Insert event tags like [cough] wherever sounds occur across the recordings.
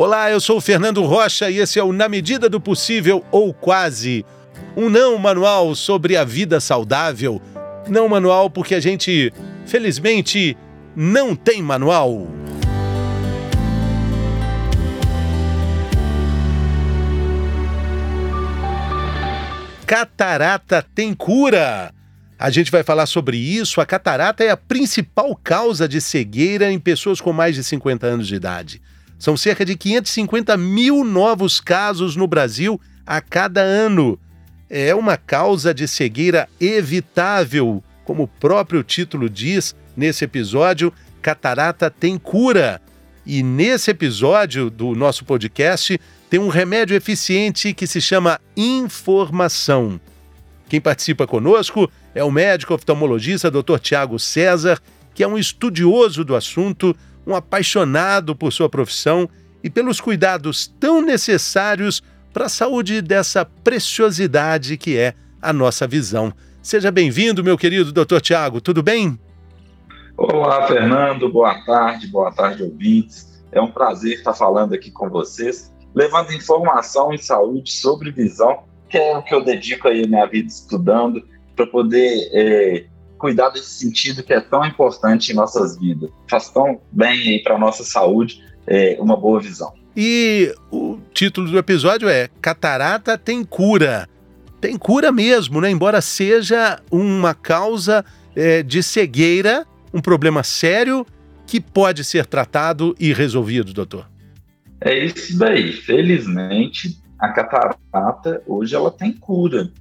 Olá, eu sou o Fernando Rocha e esse é o Na Medida do Possível ou Quase. Um não manual sobre a vida saudável. Não manual porque a gente, felizmente, não tem manual. Catarata tem cura. A gente vai falar sobre isso. A catarata é a principal causa de cegueira em pessoas com mais de 50 anos de idade. São cerca de 550 mil novos casos no Brasil a cada ano. É uma causa de cegueira evitável, como o próprio título diz nesse episódio. Catarata tem cura. E nesse episódio do nosso podcast tem um remédio eficiente que se chama informação. Quem participa conosco é o médico oftalmologista Dr. Tiago César, que é um estudioso do assunto um apaixonado por sua profissão e pelos cuidados tão necessários para a saúde dessa preciosidade que é a nossa visão. Seja bem-vindo, meu querido Dr. Tiago, tudo bem? Olá, Fernando, boa tarde, boa tarde, ouvintes. É um prazer estar falando aqui com vocês, levando informação em saúde sobre visão, que é o que eu dedico aí a minha vida estudando, para poder é, cuidar desse sentido que é tão importante em nossas vidas. Faz tão bem para a nossa saúde é, uma boa visão. E o título do episódio é Catarata tem cura. Tem cura mesmo, né? Embora seja uma causa é, de cegueira, um problema sério que pode ser tratado e resolvido, doutor. É isso daí. Felizmente, a catarata hoje ela tem cura.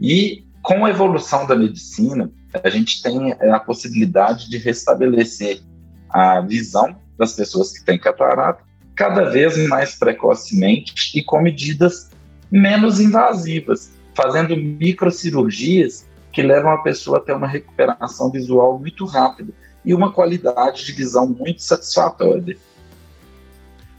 E com a evolução da medicina, a gente tem é, a possibilidade de restabelecer a visão das pessoas que têm catarata cada vez mais precocemente e com medidas menos invasivas, fazendo microcirurgias que levam a pessoa a ter uma recuperação visual muito rápida e uma qualidade de visão muito satisfatória.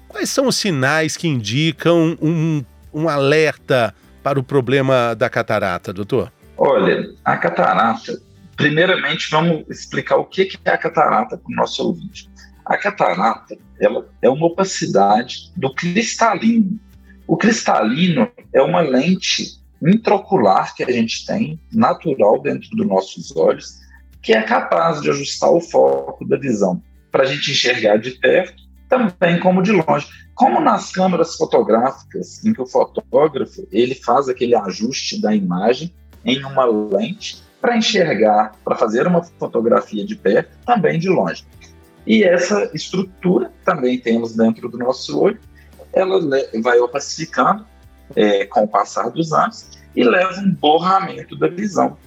Quais são os sinais que indicam um, um alerta para o problema da catarata, doutor? Olha, a catarata Primeiramente, vamos explicar o que é a catarata para o nosso ouvinte. A catarata ela é uma opacidade do cristalino. O cristalino é uma lente intraocular que a gente tem, natural dentro dos nossos olhos, que é capaz de ajustar o foco da visão para a gente enxergar de perto, também como de longe. Como nas câmeras fotográficas, em que o fotógrafo ele faz aquele ajuste da imagem em uma lente para enxergar, para fazer uma fotografia de perto, também de longe. E essa estrutura também temos dentro do nosso olho, ela vai opacificando é, com o passar dos anos e leva um borramento da visão.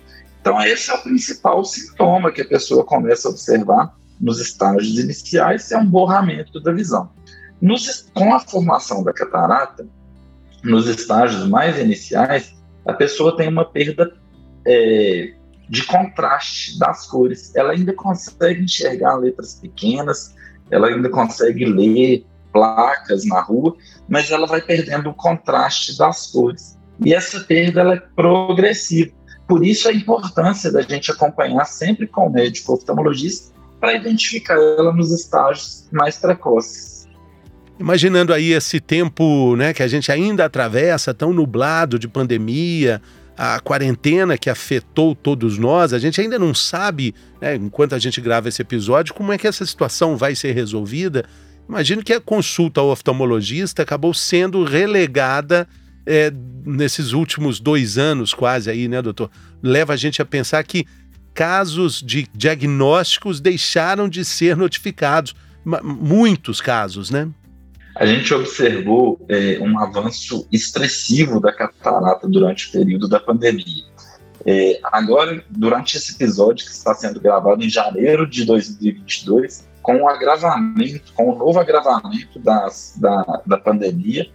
Então, esse é o principal sintoma que a pessoa começa a observar nos estágios iniciais, é um borramento da visão. Nos, com a formação da catarata, nos estágios mais iniciais, a pessoa tem uma perda é, de contraste das cores. Ela ainda consegue enxergar letras pequenas, ela ainda consegue ler placas na rua, mas ela vai perdendo o contraste das cores. E essa perda ela é progressiva. Por isso a importância da gente acompanhar sempre com o médico oftalmologista para identificar ela nos estágios mais precoces. Imaginando aí esse tempo né, que a gente ainda atravessa, tão nublado de pandemia, a quarentena que afetou todos nós, a gente ainda não sabe, né, enquanto a gente grava esse episódio, como é que essa situação vai ser resolvida. Imagino que a consulta ao oftalmologista acabou sendo relegada é, nesses últimos dois anos, quase aí, né, doutor? Leva a gente a pensar que casos de diagnósticos deixaram de ser notificados. Muitos casos, né? A gente observou é, um avanço expressivo da catarata durante o período da pandemia. É, agora, durante esse episódio que está sendo gravado em janeiro de 2022, com o agravamento, com o novo agravamento das, da, da pandemia,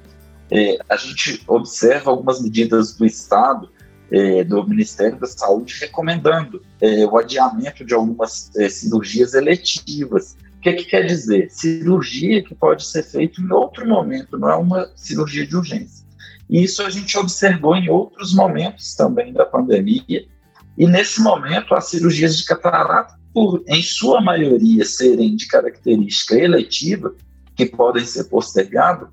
é, a gente observa algumas medidas do Estado, é, do Ministério da Saúde, recomendando é, o adiamento de algumas é, cirurgias eletivas que, que quer dizer? Cirurgia que pode ser feita em outro momento, não é uma cirurgia de urgência. E isso a gente observou em outros momentos também da pandemia. E nesse momento, as cirurgias de catarata, por em sua maioria serem de característica eletiva, que podem ser postergados,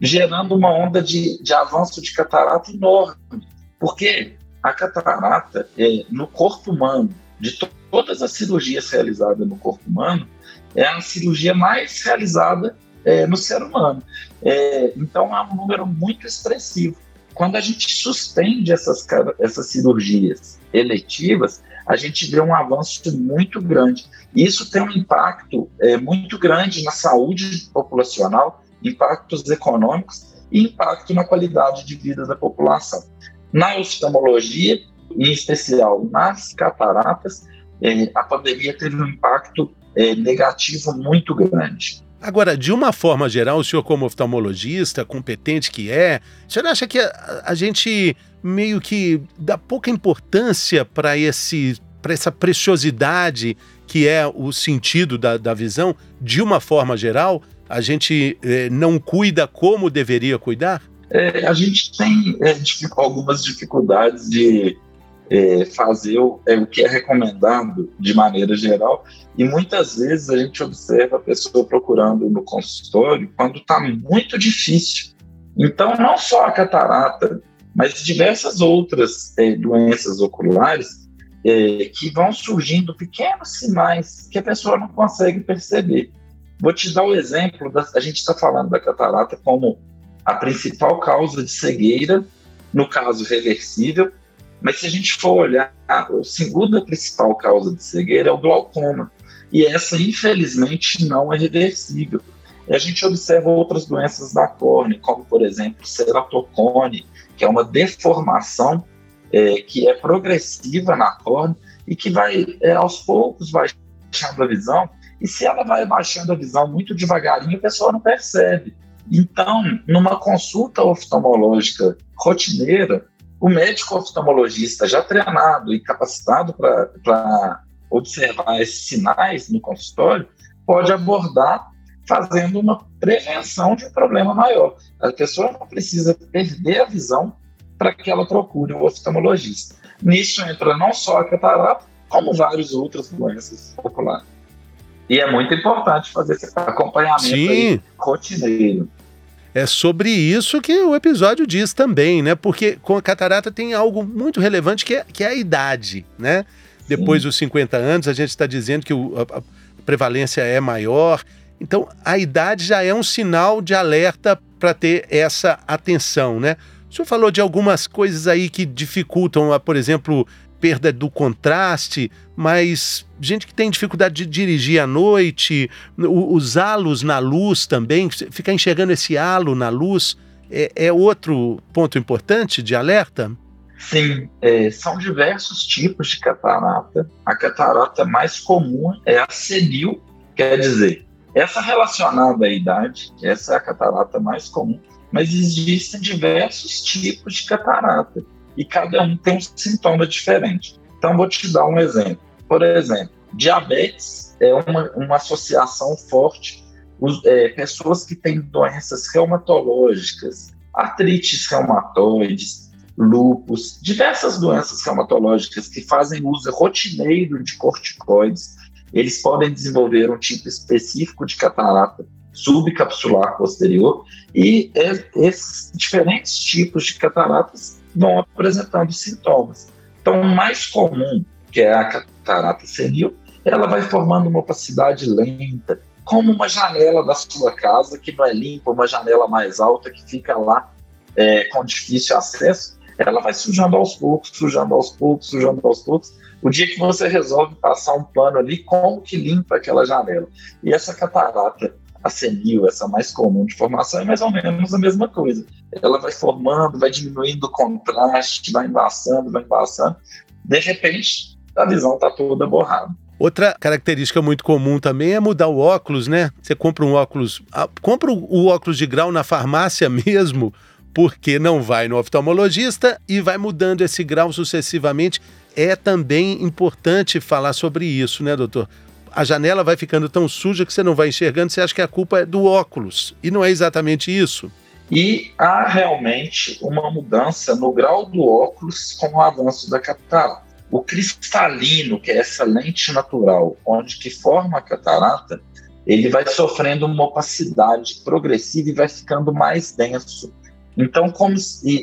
gerando uma onda de, de avanço de catarata enorme. Porque a catarata, é, no corpo humano, de to todas as cirurgias realizadas no corpo humano, é a cirurgia mais realizada é, no ser humano. É, então, é um número muito expressivo. Quando a gente suspende essas, essas cirurgias eletivas, a gente vê um avanço muito grande. Isso tem um impacto é, muito grande na saúde populacional, impactos econômicos e impacto na qualidade de vida da população. Na oftalmologia, em especial nas cataratas, é, a pandemia teve um impacto é, negativo muito grande. Agora, de uma forma geral, o senhor, como oftalmologista, competente que é, o senhor acha que a, a gente meio que dá pouca importância para esse para essa preciosidade que é o sentido da, da visão, de uma forma geral, a gente eh, não cuida como deveria cuidar? É, a gente tem é, algumas dificuldades de é, fazer o, é, o que é recomendado de maneira geral, e muitas vezes a gente observa a pessoa procurando no consultório quando está muito difícil. Então, não só a catarata, mas diversas outras é, doenças oculares é, que vão surgindo pequenos sinais que a pessoa não consegue perceber. Vou te dar o um exemplo, da, a gente está falando da catarata como a principal causa de cegueira, no caso reversível, mas se a gente for olhar, a segunda principal causa de cegueira é o glaucoma. E essa, infelizmente, não é reversível. E a gente observa outras doenças da córnea, como, por exemplo, ceratocone, que é uma deformação é, que é progressiva na córnea e que vai, é, aos poucos, baixando a visão. E se ela vai baixando a visão muito devagarinho, a pessoa não percebe. Então, numa consulta oftalmológica rotineira, o médico oftalmologista já treinado e capacitado para observar esses sinais no consultório pode abordar fazendo uma prevenção de um problema maior. A pessoa não precisa perder a visão para que ela procure o oftalmologista. Nisso entra não só a catarata, como várias outras doenças oculares. E é muito importante fazer esse acompanhamento rotineiro. É sobre isso que o episódio diz também, né? Porque com a catarata tem algo muito relevante que é, que é a idade, né? Depois dos 50 anos, a gente está dizendo que o, a, a prevalência é maior. Então, a idade já é um sinal de alerta para ter essa atenção, né? O senhor falou de algumas coisas aí que dificultam, por exemplo, perda do contraste, mas gente que tem dificuldade de dirigir à noite, os halos na luz também, ficar enxergando esse halo na luz, é, é outro ponto importante de alerta? Sim, é, são diversos tipos de catarata. A catarata mais comum é a senil, quer dizer, essa relacionada à idade, essa é a catarata mais comum, mas existem diversos tipos de catarata e cada um tem um sintoma diferente. Então, vou te dar um exemplo. Por exemplo, diabetes é uma, uma associação forte. Os, é, pessoas que têm doenças reumatológicas, artrites reumatoides, lúpus, diversas doenças reumatológicas que fazem uso rotineiro de corticoides, eles podem desenvolver um tipo específico de catarata subcapsular posterior e é, esses diferentes tipos de cataratas vão apresentando sintomas. Então, o mais comum, que é a catarata senil, ela vai formando uma opacidade lenta, como uma janela da sua casa que não é limpa, uma janela mais alta que fica lá é, com difícil acesso, ela vai sujando aos poucos, sujando aos poucos, sujando aos poucos. O dia que você resolve passar um pano ali, como que limpa aquela janela? E essa catarata a senil, essa mais comum de formação, é mais ou menos a mesma coisa. Ela vai formando, vai diminuindo o contraste, vai embaçando, vai embaçando. De repente, a visão está toda borrada. Outra característica muito comum também é mudar o óculos, né? Você compra um óculos, compra o óculos de grau na farmácia [laughs] mesmo, porque não vai no oftalmologista e vai mudando esse grau sucessivamente. É também importante falar sobre isso, né, doutor? A janela vai ficando tão suja que você não vai enxergando, você acha que a culpa é do óculos. E não é exatamente isso. E há realmente uma mudança no grau do óculos com o avanço da catarata. O cristalino, que é essa lente natural, onde que forma a catarata, ele vai sofrendo uma opacidade progressiva e vai ficando mais denso. Então, como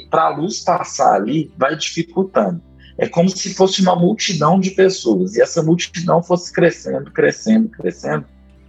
para a luz passar ali, vai dificultando. É como se fosse uma multidão de pessoas e essa multidão fosse crescendo, crescendo, crescendo,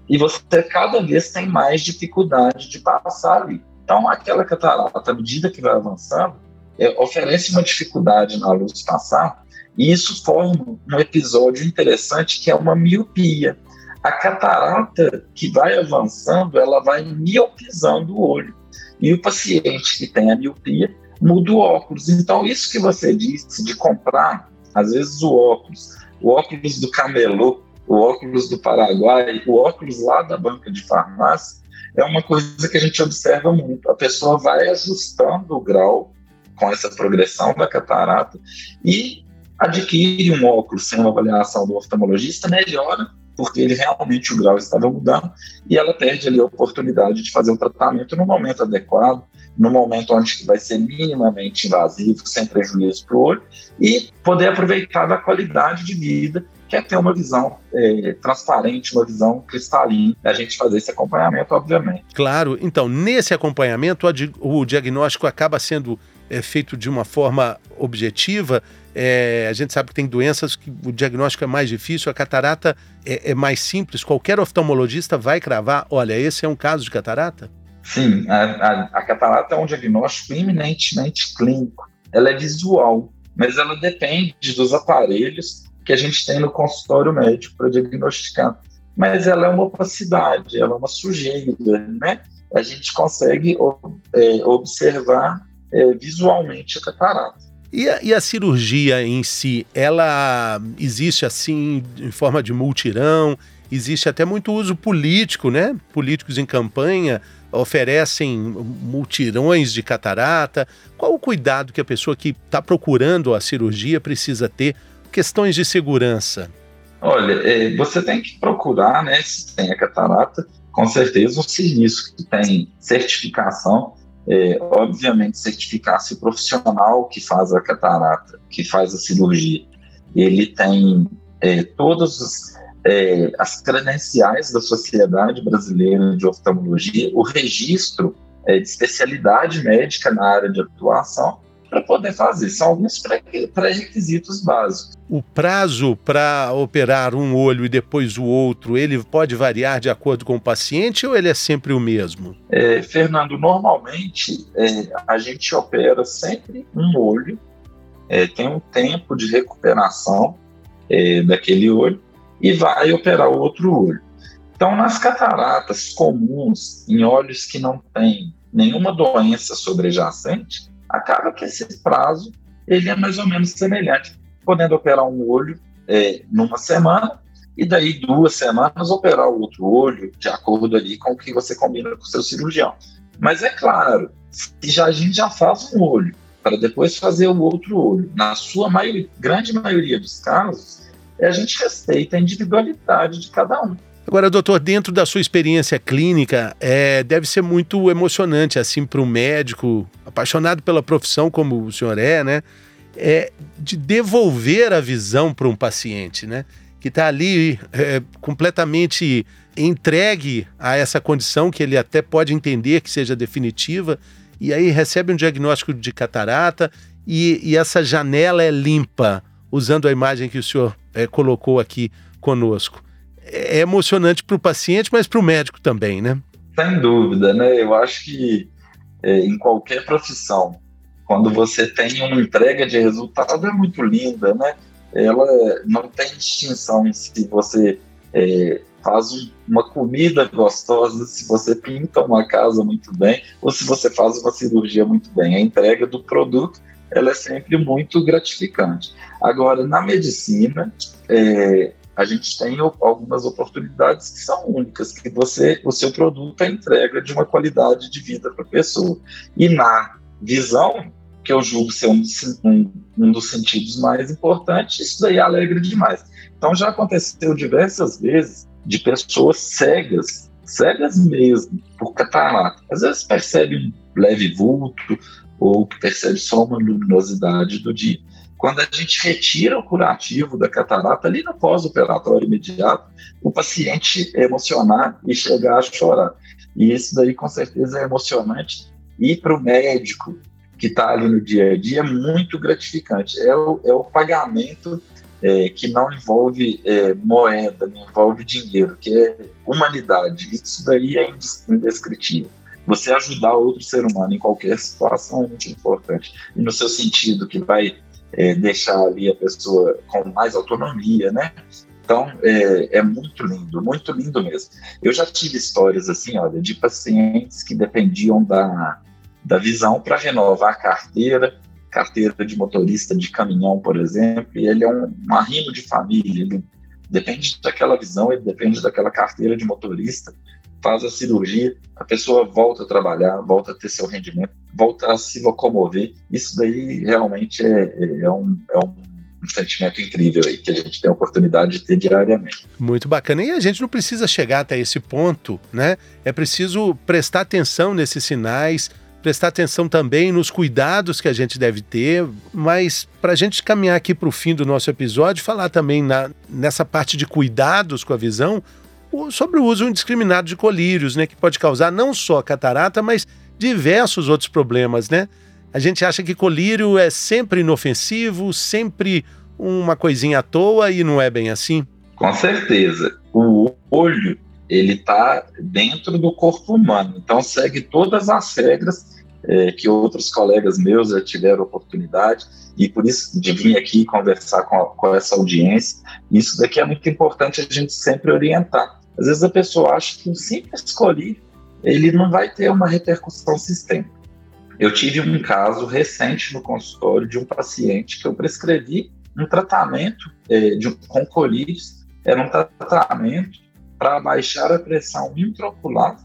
e você cada vez tem mais dificuldade de passar ali. Então, aquela catarata, à medida que vai avançando, é, oferece uma dificuldade na luz passar, e isso forma um episódio interessante que é uma miopia. A catarata que vai avançando, ela vai miopizando o olho. E o paciente que tem a miopia muda o óculos. Então, isso que você disse de comprar, às vezes, o óculos, o óculos do camelô, o óculos do Paraguai, o óculos lá da banca de farmácia, é uma coisa que a gente observa muito. A pessoa vai ajustando o grau com essa progressão da catarata e adquire um óculos sem uma avaliação do oftalmologista, melhora, porque ele realmente o grau estava mudando e ela perde ali a oportunidade de fazer o tratamento no momento adequado, no momento onde vai ser minimamente invasivo, sem prejuízo para o olho, e poder aproveitar da qualidade de vida que é ter uma visão é, transparente, uma visão cristalina, a gente fazer esse acompanhamento, obviamente. Claro, então, nesse acompanhamento, o diagnóstico acaba sendo é, feito de uma forma objetiva. É, a gente sabe que tem doenças que o diagnóstico é mais difícil, a catarata é, é mais simples. Qualquer oftalmologista vai cravar: olha, esse é um caso de catarata? Sim, a, a, a catarata é um diagnóstico eminentemente clínico. Ela é visual, mas ela depende dos aparelhos que a gente tem no consultório médico para diagnosticar. Mas ela é uma opacidade, ela é uma sujeira, né? A gente consegue é, observar é, visualmente a catarata. E a, e a, cirurgia em si, ela existe assim em forma de multirão? Existe até muito uso político, né? Políticos em campanha oferecem multirões de catarata. Qual o cuidado que a pessoa que está procurando a cirurgia precisa ter questões de segurança? Olha, é, você tem que procurar, né, se tem a catarata, com certeza um serviço que tem certificação, é, obviamente certificar se o profissional que faz a catarata, que faz a cirurgia, ele tem é, todas é, as credenciais da Sociedade Brasileira de Oftalmologia, o registro é, de especialidade médica na área de atuação, para poder fazer. São alguns pré-requisitos básicos. O prazo para operar um olho e depois o outro, ele pode variar de acordo com o paciente ou ele é sempre o mesmo? É, Fernando, normalmente é, a gente opera sempre um olho, é, tem um tempo de recuperação é, daquele olho e vai operar o outro olho. Então, nas cataratas comuns, em olhos que não têm nenhuma doença sobrejacente, acaba que esse prazo ele é mais ou menos semelhante, podendo operar um olho é, numa semana e daí duas semanas operar o outro olho de acordo ali com o que você combina com o seu cirurgião. Mas é claro, se já, a gente já faz um olho para depois fazer o outro olho, na sua grande maioria dos casos, a gente respeita a individualidade de cada um. Agora, doutor, dentro da sua experiência clínica, é, deve ser muito emocionante, assim, para um médico apaixonado pela profissão como o senhor é, né? É, de devolver a visão para um paciente, né? Que está ali é, completamente entregue a essa condição que ele até pode entender que seja definitiva, e aí recebe um diagnóstico de catarata e, e essa janela é limpa, usando a imagem que o senhor é, colocou aqui conosco é emocionante para o paciente, mas para o médico também, né? Sem dúvida, né? Eu acho que é, em qualquer profissão, quando você tem uma entrega de resultado, é muito linda, né? Ela não tem distinção se você é, faz uma comida gostosa, se você pinta uma casa muito bem, ou se você faz uma cirurgia muito bem. A entrega do produto ela é sempre muito gratificante. Agora, na medicina, é, a gente tem algumas oportunidades que são únicas, que você, o seu produto é entrega de uma qualidade de vida para a pessoa. E na visão, que eu julgo ser um, um, um, dos sentidos mais importantes, isso daí alegra demais. Então já aconteceu diversas vezes de pessoas cegas, cegas mesmo, por catarata. Às vezes percebe um leve vulto ou percebe só uma luminosidade do dia Quando a gente retira o curativo da catarata, ali no pós-operatório imediato, o paciente emocionar e chegar a chorar. E isso daí, com certeza, é emocionante. E para o médico que está ali no dia a dia, é muito gratificante. É o, é o pagamento é, que não envolve é, moeda, não envolve dinheiro, que é humanidade. Isso daí é indescritível. Você ajudar outro ser humano em qualquer situação é muito importante. E no seu sentido, que vai é, deixar ali a pessoa com mais autonomia, né? Então, é, é, muito lindo, muito lindo mesmo. Eu já tive histórias assim, olha, de pacientes que dependiam da, da visão para renovar a carteira, carteira de motorista de caminhão, por exemplo, e ele é um, um arrimo de família, ele depende daquela visão, ele depende daquela carteira de motorista, faz a cirurgia, a pessoa volta a trabalhar, volta a ter seu rendimento, volta a se locomover. Isso daí realmente é, é, um, é um um sentimento incrível aí que a gente tem a oportunidade de ter diariamente. Muito bacana. E a gente não precisa chegar até esse ponto, né? É preciso prestar atenção nesses sinais, prestar atenção também nos cuidados que a gente deve ter, mas para a gente caminhar aqui para o fim do nosso episódio, falar também na, nessa parte de cuidados com a visão, sobre o uso indiscriminado de colírios, né, que pode causar não só catarata, mas diversos outros problemas, né? A gente acha que colírio é sempre inofensivo, sempre uma coisinha à toa e não é bem assim. Com certeza. O olho, ele está dentro do corpo humano, então segue todas as regras é, que outros colegas meus já tiveram oportunidade e por isso de vir aqui conversar com, a, com essa audiência. Isso daqui é muito importante a gente sempre orientar. Às vezes a pessoa acha que um simples colírio ele não vai ter uma repercussão sistêmica. Eu tive um caso recente no consultório de um paciente que eu prescrevi um tratamento é, de, com colírios, era um tratamento para baixar a pressão intraocular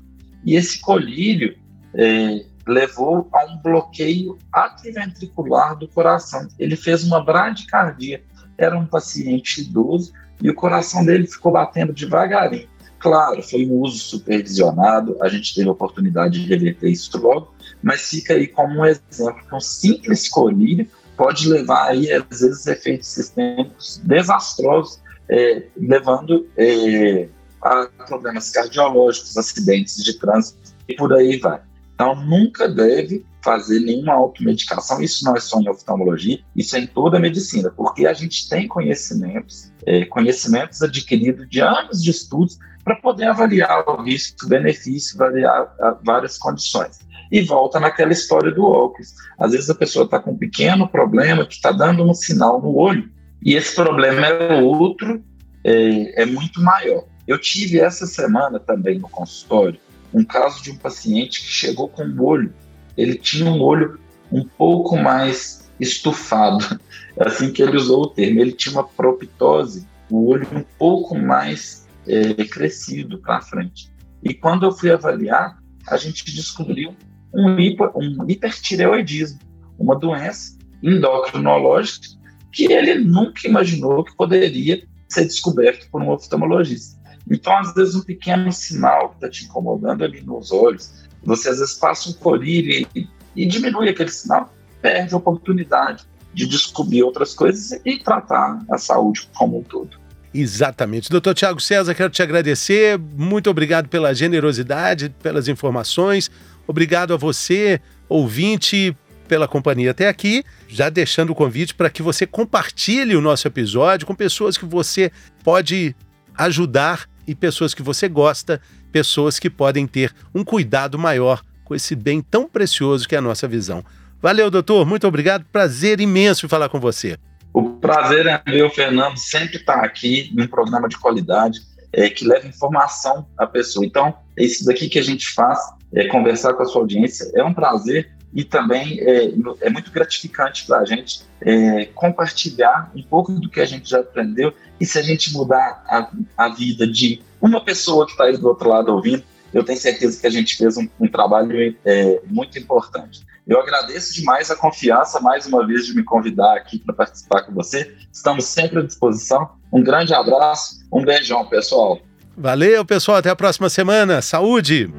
e esse colírio é, levou a um bloqueio atriventricular do coração. Ele fez uma bradicardia. Era um paciente idoso e o coração dele ficou batendo devagarinho. Claro, foi um uso supervisionado, a gente teve a oportunidade de reverter isso logo, mas fica aí como um exemplo que um simples colírio pode levar aí, às vezes, efeitos sistêmicos desastrosos, é, levando é, a problemas cardiológicos, acidentes de trânsito e por aí vai. Então, nunca deve fazer nenhuma automedicação. Isso não é só em oftalmologia, isso é em toda a medicina, porque a gente tem conhecimentos, é, conhecimentos adquiridos de anos de estudos para poder avaliar o risco, benefício, avaliar várias condições. E volta naquela história do óculos. Às vezes a pessoa está com um pequeno problema que está dando um sinal no olho, e esse problema é outro, é, é muito maior. Eu tive essa semana também no consultório um caso de um paciente que chegou com o olho, ele tinha um olho um pouco mais estufado, é [laughs] assim que ele usou o termo, ele tinha uma proptose, o olho um pouco mais é, crescido para frente. E quando eu fui avaliar, a gente descobriu um, hiper, um hipertireoidismo, uma doença endocrinológica que ele nunca imaginou que poderia ser descoberto por um oftalmologista. Então, às vezes, um pequeno sinal que está te incomodando ali nos olhos, você às vezes passa um colírio e, e diminui aquele sinal, perde a oportunidade de descobrir outras coisas e tratar a saúde como um todo. Exatamente. Doutor Tiago César, quero te agradecer. Muito obrigado pela generosidade, pelas informações. Obrigado a você, ouvinte, pela companhia até aqui. Já deixando o convite para que você compartilhe o nosso episódio com pessoas que você pode ajudar e pessoas que você gosta, pessoas que podem ter um cuidado maior com esse bem tão precioso que é a nossa visão. Valeu, doutor. Muito obrigado. Prazer imenso falar com você. O prazer é meu, Fernando, sempre estar aqui num programa de qualidade é, que leva informação à pessoa. Então, é isso daqui que a gente faz, é conversar com a sua audiência. É um prazer e também é, é muito gratificante para a gente é, compartilhar um pouco do que a gente já aprendeu. E se a gente mudar a, a vida de uma pessoa que está aí do outro lado ouvindo, eu tenho certeza que a gente fez um, um trabalho é, muito importante. Eu agradeço demais a confiança, mais uma vez, de me convidar aqui para participar com você. Estamos sempre à disposição. Um grande abraço, um beijão, pessoal. Valeu, pessoal. Até a próxima semana. Saúde!